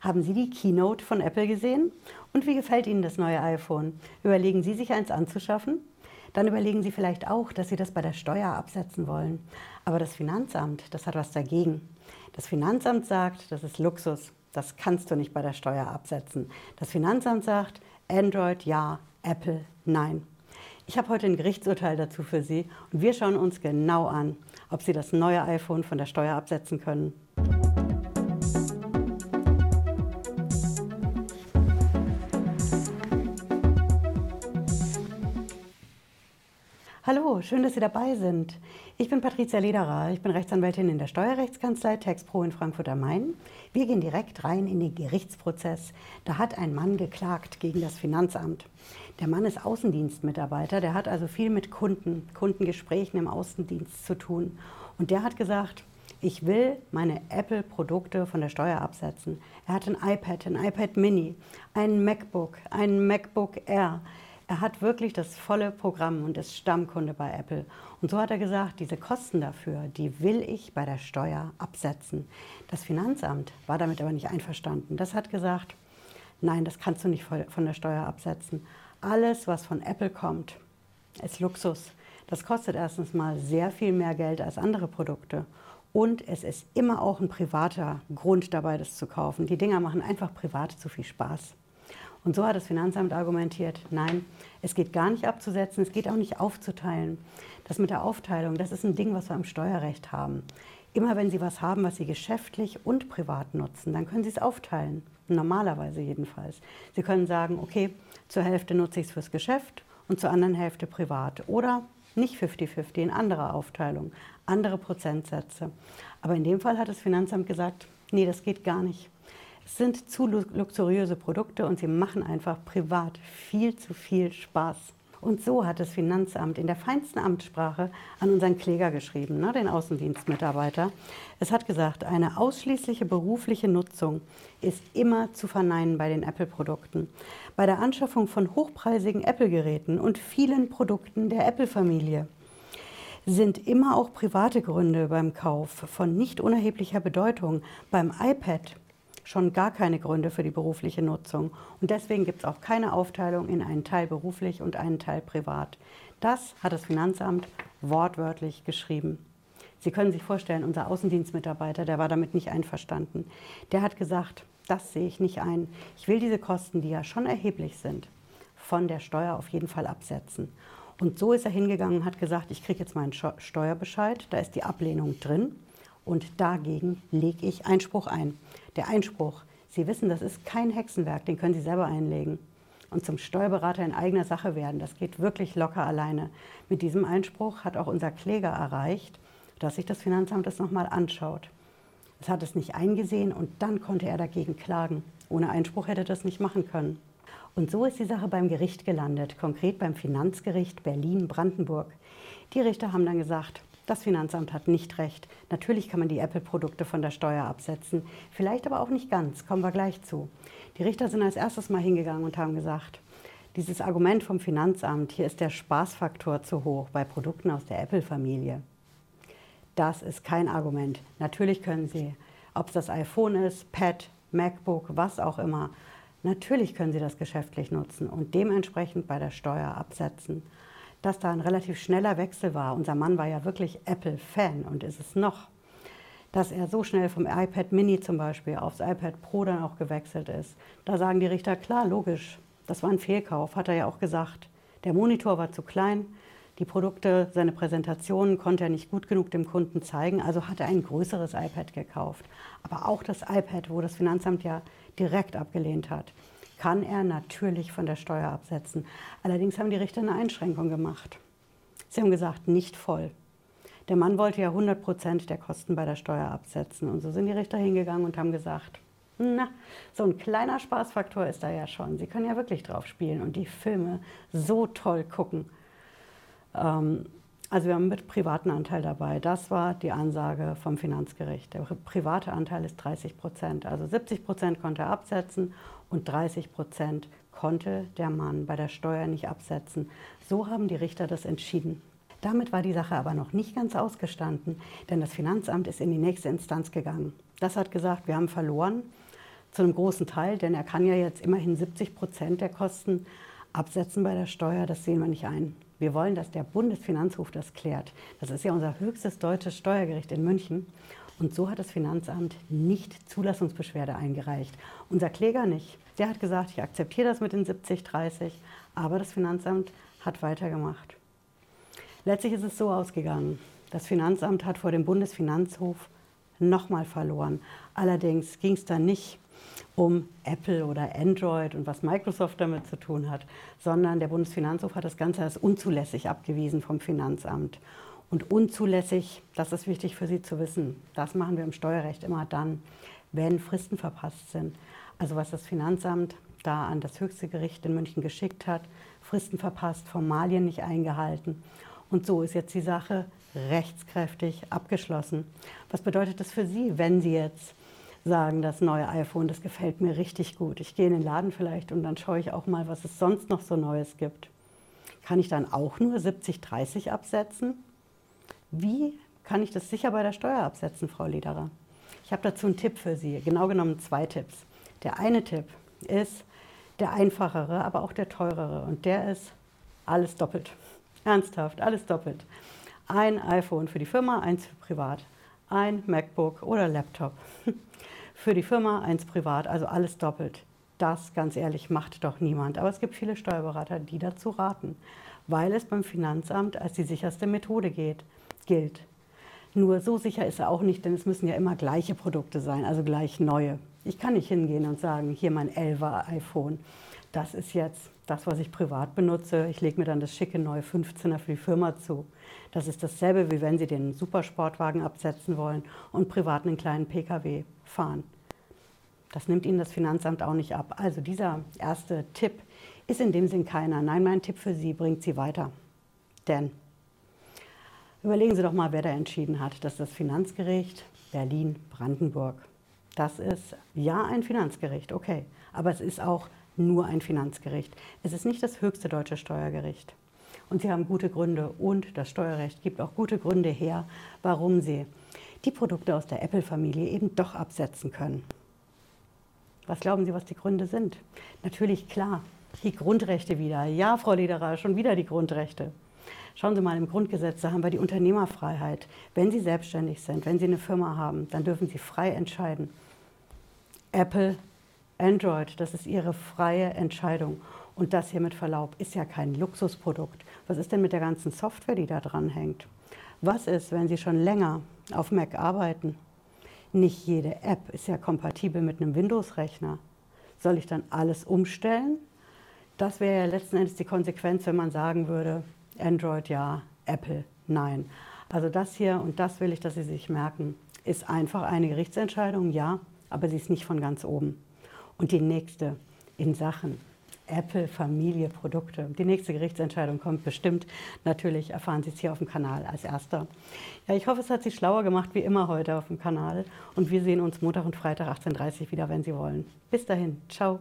Haben Sie die Keynote von Apple gesehen? Und wie gefällt Ihnen das neue iPhone? Überlegen Sie sich eins anzuschaffen? Dann überlegen Sie vielleicht auch, dass Sie das bei der Steuer absetzen wollen. Aber das Finanzamt, das hat was dagegen. Das Finanzamt sagt, das ist Luxus. Das kannst du nicht bei der Steuer absetzen. Das Finanzamt sagt, Android ja, Apple nein. Ich habe heute ein Gerichtsurteil dazu für Sie und wir schauen uns genau an, ob Sie das neue iPhone von der Steuer absetzen können. Hallo, schön, dass Sie dabei sind. Ich bin Patricia Lederer, ich bin Rechtsanwältin in der Steuerrechtskanzlei TaxPro in Frankfurt am Main. Wir gehen direkt rein in den Gerichtsprozess. Da hat ein Mann geklagt gegen das Finanzamt. Der Mann ist Außendienstmitarbeiter, der hat also viel mit Kunden, Kundengesprächen im Außendienst zu tun. Und der hat gesagt, ich will meine Apple-Produkte von der Steuer absetzen. Er hat ein iPad, ein iPad Mini, ein MacBook, ein MacBook Air. Er hat wirklich das volle Programm und ist Stammkunde bei Apple. Und so hat er gesagt, diese Kosten dafür, die will ich bei der Steuer absetzen. Das Finanzamt war damit aber nicht einverstanden. Das hat gesagt, nein, das kannst du nicht von der Steuer absetzen. Alles, was von Apple kommt, ist Luxus. Das kostet erstens mal sehr viel mehr Geld als andere Produkte. Und es ist immer auch ein privater Grund dabei, das zu kaufen. Die Dinger machen einfach privat zu viel Spaß. Und so hat das Finanzamt argumentiert, nein, es geht gar nicht abzusetzen, es geht auch nicht aufzuteilen. Das mit der Aufteilung, das ist ein Ding, was wir im Steuerrecht haben. Immer wenn Sie was haben, was Sie geschäftlich und privat nutzen, dann können Sie es aufteilen. Normalerweise jedenfalls. Sie können sagen, okay, zur Hälfte nutze ich es fürs Geschäft und zur anderen Hälfte privat. Oder nicht 50-50, in anderer Aufteilung, andere Prozentsätze. Aber in dem Fall hat das Finanzamt gesagt, nee, das geht gar nicht. Sind zu luxuriöse Produkte und sie machen einfach privat viel zu viel Spaß. Und so hat das Finanzamt in der feinsten Amtssprache an unseren Kläger geschrieben, ne, den Außendienstmitarbeiter. Es hat gesagt, eine ausschließliche berufliche Nutzung ist immer zu verneinen bei den Apple-Produkten. Bei der Anschaffung von hochpreisigen Apple-Geräten und vielen Produkten der Apple-Familie sind immer auch private Gründe beim Kauf von nicht unerheblicher Bedeutung. Beim iPad schon gar keine Gründe für die berufliche Nutzung. Und deswegen gibt es auch keine Aufteilung in einen Teil beruflich und einen Teil privat. Das hat das Finanzamt wortwörtlich geschrieben. Sie können sich vorstellen, unser Außendienstmitarbeiter, der war damit nicht einverstanden. Der hat gesagt, das sehe ich nicht ein. Ich will diese Kosten, die ja schon erheblich sind, von der Steuer auf jeden Fall absetzen. Und so ist er hingegangen und hat gesagt, ich kriege jetzt meinen Steuerbescheid, da ist die Ablehnung drin und dagegen lege ich Einspruch ein. Der Einspruch, Sie wissen, das ist kein Hexenwerk, den können Sie selber einlegen. Und zum Steuerberater in eigener Sache werden, das geht wirklich locker alleine. Mit diesem Einspruch hat auch unser Kläger erreicht, dass sich das Finanzamt das nochmal anschaut. Es hat es nicht eingesehen und dann konnte er dagegen klagen. Ohne Einspruch hätte er das nicht machen können. Und so ist die Sache beim Gericht gelandet, konkret beim Finanzgericht Berlin-Brandenburg. Die Richter haben dann gesagt, das Finanzamt hat nicht recht. Natürlich kann man die Apple-Produkte von der Steuer absetzen, vielleicht aber auch nicht ganz, kommen wir gleich zu. Die Richter sind als erstes mal hingegangen und haben gesagt, dieses Argument vom Finanzamt, hier ist der Spaßfaktor zu hoch bei Produkten aus der Apple-Familie. Das ist kein Argument. Natürlich können Sie, ob es das iPhone ist, Pad, MacBook, was auch immer, natürlich können Sie das geschäftlich nutzen und dementsprechend bei der Steuer absetzen dass da ein relativ schneller Wechsel war. Unser Mann war ja wirklich Apple-Fan und ist es noch. Dass er so schnell vom iPad Mini zum Beispiel aufs iPad Pro dann auch gewechselt ist. Da sagen die Richter, klar, logisch, das war ein Fehlkauf, hat er ja auch gesagt. Der Monitor war zu klein, die Produkte, seine Präsentationen konnte er nicht gut genug dem Kunden zeigen, also hat er ein größeres iPad gekauft. Aber auch das iPad, wo das Finanzamt ja direkt abgelehnt hat kann er natürlich von der Steuer absetzen. Allerdings haben die Richter eine Einschränkung gemacht. Sie haben gesagt, nicht voll. Der Mann wollte ja 100 Prozent der Kosten bei der Steuer absetzen. Und so sind die Richter hingegangen und haben gesagt, na, so ein kleiner Spaßfaktor ist da ja schon. Sie können ja wirklich drauf spielen und die Filme so toll gucken. Ähm, also wir haben mit privaten Anteil dabei. Das war die Ansage vom Finanzgericht. Der private Anteil ist 30 Prozent. Also 70 Prozent konnte er absetzen und 30 Prozent konnte der Mann bei der Steuer nicht absetzen. So haben die Richter das entschieden. Damit war die Sache aber noch nicht ganz ausgestanden, denn das Finanzamt ist in die nächste Instanz gegangen. Das hat gesagt, wir haben verloren. Zu einem großen Teil, denn er kann ja jetzt immerhin 70 Prozent der Kosten absetzen bei der Steuer. Das sehen wir nicht ein. Wir wollen, dass der Bundesfinanzhof das klärt. Das ist ja unser höchstes deutsches Steuergericht in München. Und so hat das Finanzamt nicht Zulassungsbeschwerde eingereicht. Unser Kläger nicht. Der hat gesagt, ich akzeptiere das mit den 70, 30, aber das Finanzamt hat weitergemacht. Letztlich ist es so ausgegangen. Das Finanzamt hat vor dem Bundesfinanzhof nochmal verloren. Allerdings ging es da nicht um Apple oder Android und was Microsoft damit zu tun hat, sondern der Bundesfinanzhof hat das Ganze als unzulässig abgewiesen vom Finanzamt. Und unzulässig, das ist wichtig für Sie zu wissen, das machen wir im Steuerrecht immer dann, wenn Fristen verpasst sind. Also was das Finanzamt da an das höchste Gericht in München geschickt hat, Fristen verpasst, Formalien nicht eingehalten. Und so ist jetzt die Sache rechtskräftig abgeschlossen. Was bedeutet das für Sie, wenn Sie jetzt sagen, das neue iPhone, das gefällt mir richtig gut. Ich gehe in den Laden vielleicht und dann schaue ich auch mal, was es sonst noch so Neues gibt. Kann ich dann auch nur 70-30 absetzen? Wie kann ich das sicher bei der Steuer absetzen, Frau Lederer? Ich habe dazu einen Tipp für Sie, genau genommen zwei Tipps. Der eine Tipp ist der einfachere, aber auch der teurere und der ist alles doppelt. Ernsthaft, alles doppelt. Ein iPhone für die Firma, eins für privat. Ein MacBook oder Laptop. Für die Firma, eins privat, also alles doppelt. Das, ganz ehrlich, macht doch niemand. Aber es gibt viele Steuerberater, die dazu raten, weil es beim Finanzamt als die sicherste Methode geht, gilt. Nur so sicher ist er auch nicht, denn es müssen ja immer gleiche Produkte sein, also gleich neue. Ich kann nicht hingehen und sagen, hier mein 11er iPhone, das ist jetzt das, was ich privat benutze. Ich lege mir dann das schicke neue 15er für die Firma zu. Das ist dasselbe, wie wenn Sie den Supersportwagen absetzen wollen und privat einen kleinen Pkw fahren. Das nimmt Ihnen das Finanzamt auch nicht ab. Also dieser erste Tipp ist in dem Sinn keiner. Nein, mein Tipp für Sie bringt Sie weiter. Denn überlegen Sie doch mal, wer da entschieden hat. Das ist das Finanzgericht Berlin-Brandenburg. Das ist ja ein Finanzgericht, okay. Aber es ist auch nur ein Finanzgericht. Es ist nicht das höchste deutsche Steuergericht. Und Sie haben gute Gründe und das Steuerrecht gibt auch gute Gründe her, warum Sie die Produkte aus der Apple-Familie eben doch absetzen können. Was glauben Sie, was die Gründe sind? Natürlich klar, die Grundrechte wieder. Ja, Frau Lederer, schon wieder die Grundrechte. Schauen Sie mal, im Grundgesetz, da haben wir die Unternehmerfreiheit. Wenn Sie selbstständig sind, wenn Sie eine Firma haben, dann dürfen Sie frei entscheiden. Apple, Android, das ist Ihre freie Entscheidung. Und das hier mit Verlaub ist ja kein Luxusprodukt. Was ist denn mit der ganzen Software, die da dran hängt? Was ist, wenn Sie schon länger auf Mac arbeiten? Nicht jede App ist ja kompatibel mit einem Windows-Rechner. Soll ich dann alles umstellen? Das wäre ja letzten Endes die Konsequenz, wenn man sagen würde, Android ja, Apple nein. Also das hier, und das will ich, dass Sie sich merken, ist einfach eine Gerichtsentscheidung, ja, aber sie ist nicht von ganz oben. Und die nächste in Sachen Apple Familie Produkte. Die nächste Gerichtsentscheidung kommt bestimmt. Natürlich erfahren Sie es hier auf dem Kanal als erster. Ja, ich hoffe, es hat Sie schlauer gemacht wie immer heute auf dem Kanal. Und wir sehen uns Montag und Freitag 18.30 Uhr wieder, wenn Sie wollen. Bis dahin. Ciao.